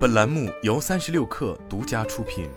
本栏目由三十六氪独家出品。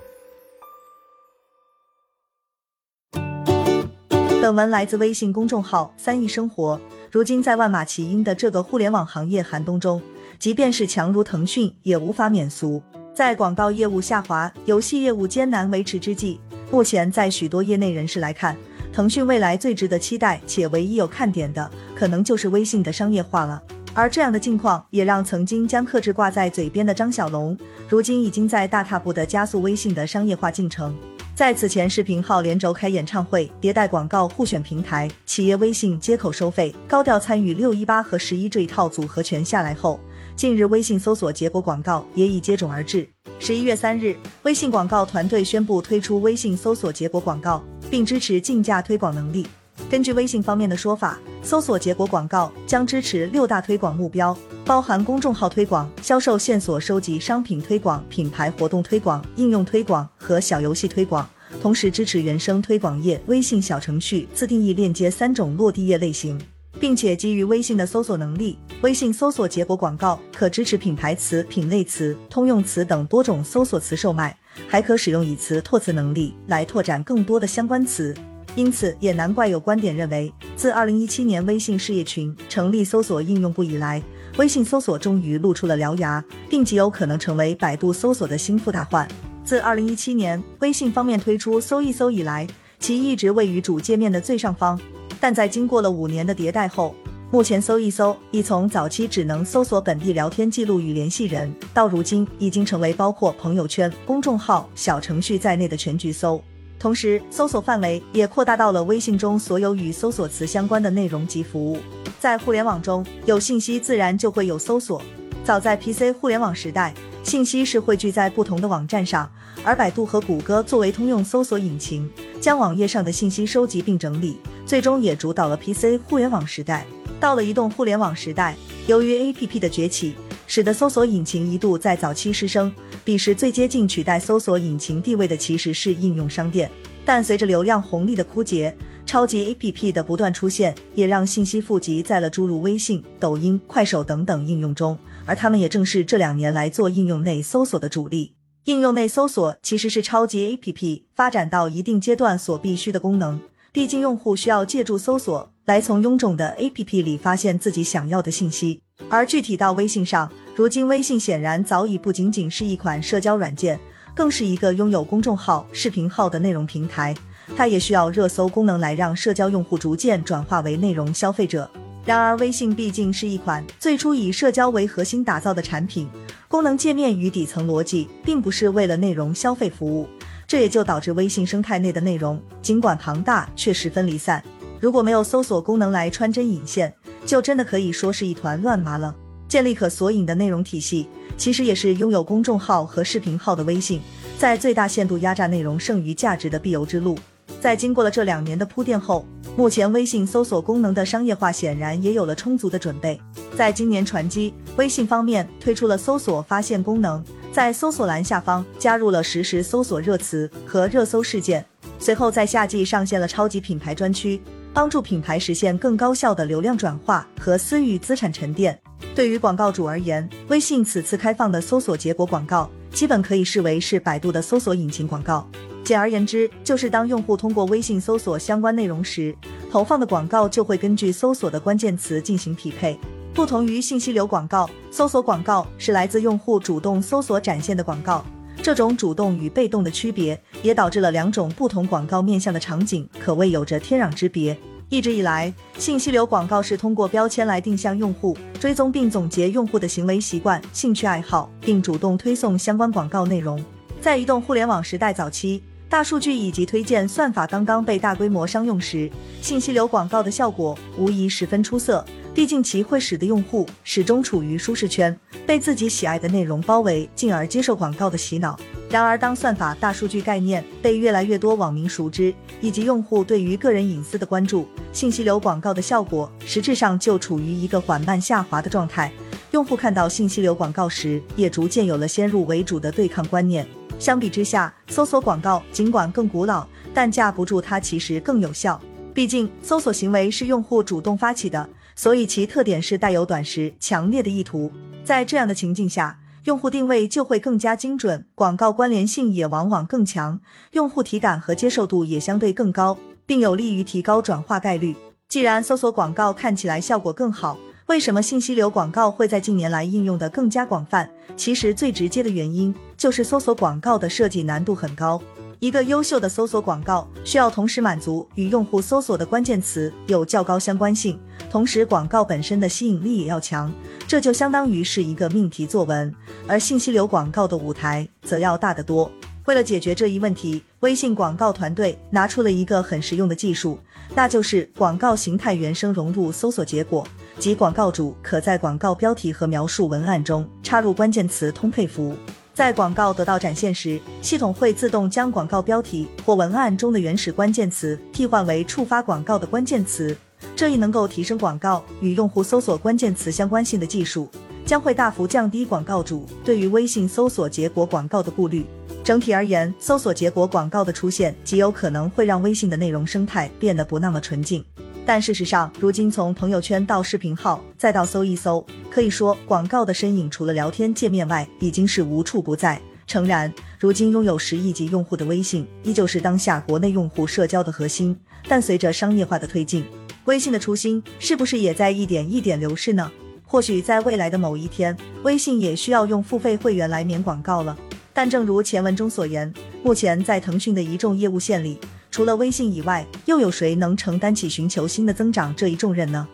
本文来自微信公众号“三亿生活”。如今在万马齐喑的这个互联网行业寒冬中，即便是强如腾讯，也无法免俗。在广告业务下滑、游戏业务艰难维持之际，目前在许多业内人士来看，腾讯未来最值得期待且唯一有看点的，可能就是微信的商业化了。而这样的境况，也让曾经将克制挂在嘴边的张小龙，如今已经在大踏步的加速微信的商业化进程。在此前视频号连轴开演唱会、迭代广告互选平台、企业微信接口收费、高调参与六一八和十一这一套组合拳下来后，近日微信搜索结果广告也已接踵而至。十一月三日，微信广告团队宣布推出微信搜索结果广告，并支持竞价推广能力。根据微信方面的说法，搜索结果广告将支持六大推广目标，包含公众号推广、销售线索收集、商品推广、品牌活动推广、应用推广和小游戏推广，同时支持原生推广页、微信小程序、自定义链接三种落地页类型，并且基于微信的搜索能力，微信搜索结果广告可支持品牌词、品类词、通用词等多种搜索词售卖，还可使用以词拓词能力来拓展更多的相关词。因此，也难怪有观点认为，自二零一七年微信事业群成立搜索应用部以来，微信搜索终于露出了獠牙，并极有可能成为百度搜索的新副大患。自二零一七年微信方面推出搜一搜以来，其一直位于主界面的最上方，但在经过了五年的迭代后，目前搜一搜已从早期只能搜索本地聊天记录与联系人，到如今已经成为包括朋友圈、公众号、小程序在内的全局搜。同时，搜索范围也扩大到了微信中所有与搜索词相关的内容及服务。在互联网中有信息，自然就会有搜索。早在 PC 互联网时代，信息是汇聚在不同的网站上，而百度和谷歌作为通用搜索引擎，将网页上的信息收集并整理，最终也主导了 PC 互联网时代。到了移动互联网时代，由于 APP 的崛起，使得搜索引擎一度在早期失声。彼时最接近取代搜索引擎地位的其实是应用商店，但随着流量红利的枯竭，超级 APP 的不断出现，也让信息富集在了诸如微信、抖音、快手等等应用中，而他们也正是这两年来做应用内搜索的主力。应用内搜索其实是超级 APP 发展到一定阶段所必须的功能，毕竟用户需要借助搜索来从臃肿的 APP 里发现自己想要的信息，而具体到微信上。如今，微信显然早已不仅仅是一款社交软件，更是一个拥有公众号、视频号的内容平台。它也需要热搜功能来让社交用户逐渐转化为内容消费者。然而，微信毕竟是一款最初以社交为核心打造的产品，功能界面与底层逻辑并不是为了内容消费服务。这也就导致微信生态内的内容尽管庞大，却十分离散。如果没有搜索功能来穿针引线，就真的可以说是一团乱麻了。建立可索引的内容体系，其实也是拥有公众号和视频号的微信在最大限度压榨内容剩余价值的必由之路。在经过了这两年的铺垫后，目前微信搜索功能的商业化显然也有了充足的准备。在今年传机，微信方面推出了搜索发现功能，在搜索栏下方加入了实时搜索热词和热搜事件。随后在夏季上线了超级品牌专区，帮助品牌实现更高效的流量转化和私域资产沉淀。对于广告主而言，微信此次开放的搜索结果广告，基本可以视为是百度的搜索引擎广告。简而言之，就是当用户通过微信搜索相关内容时，投放的广告就会根据搜索的关键词进行匹配。不同于信息流广告，搜索广告是来自用户主动搜索展现的广告。这种主动与被动的区别，也导致了两种不同广告面向的场景，可谓有着天壤之别。一直以来，信息流广告是通过标签来定向用户，追踪并总结用户的行为习惯、兴趣爱好，并主动推送相关广告内容。在移动互联网时代早期，大数据以及推荐算法刚刚被大规模商用时，信息流广告的效果无疑十分出色。毕竟其会使得用户始终处于舒适圈，被自己喜爱的内容包围，进而接受广告的洗脑。然而，当算法、大数据概念被越来越多网民熟知，以及用户对于个人隐私的关注，信息流广告的效果实质上就处于一个缓慢下滑的状态。用户看到信息流广告时，也逐渐有了先入为主的对抗观念。相比之下，搜索广告尽管更古老，但架不住它其实更有效。毕竟，搜索行为是用户主动发起的，所以其特点是带有短时、强烈的意图。在这样的情境下，用户定位就会更加精准，广告关联性也往往更强，用户体感和接受度也相对更高，并有利于提高转化概率。既然搜索广告看起来效果更好，为什么信息流广告会在近年来应用的更加广泛？其实最直接的原因就是搜索广告的设计难度很高。一个优秀的搜索广告需要同时满足与用户搜索的关键词有较高相关性，同时广告本身的吸引力也要强，这就相当于是一个命题作文。而信息流广告的舞台则要大得多。为了解决这一问题，微信广告团队拿出了一个很实用的技术，那就是广告形态原生融入搜索结果，即广告主可在广告标题和描述文案中插入关键词通配符。在广告得到展现时，系统会自动将广告标题或文案中的原始关键词替换为触发广告的关键词。这一能够提升广告与用户搜索关键词相关性的技术，将会大幅降低广告主对于微信搜索结果广告的顾虑。整体而言，搜索结果广告的出现极有可能会让微信的内容生态变得不那么纯净。但事实上，如今从朋友圈到视频号，再到搜一搜，可以说广告的身影除了聊天界面外，已经是无处不在。诚然，如今拥有十亿级用户的微信，依旧是当下国内用户社交的核心。但随着商业化的推进，微信的初心是不是也在一点一点流逝呢？或许在未来的某一天，微信也需要用付费会员来免广告了。但正如前文中所言，目前在腾讯的一众业务线里。除了微信以外，又有谁能承担起寻求新的增长这一重任呢？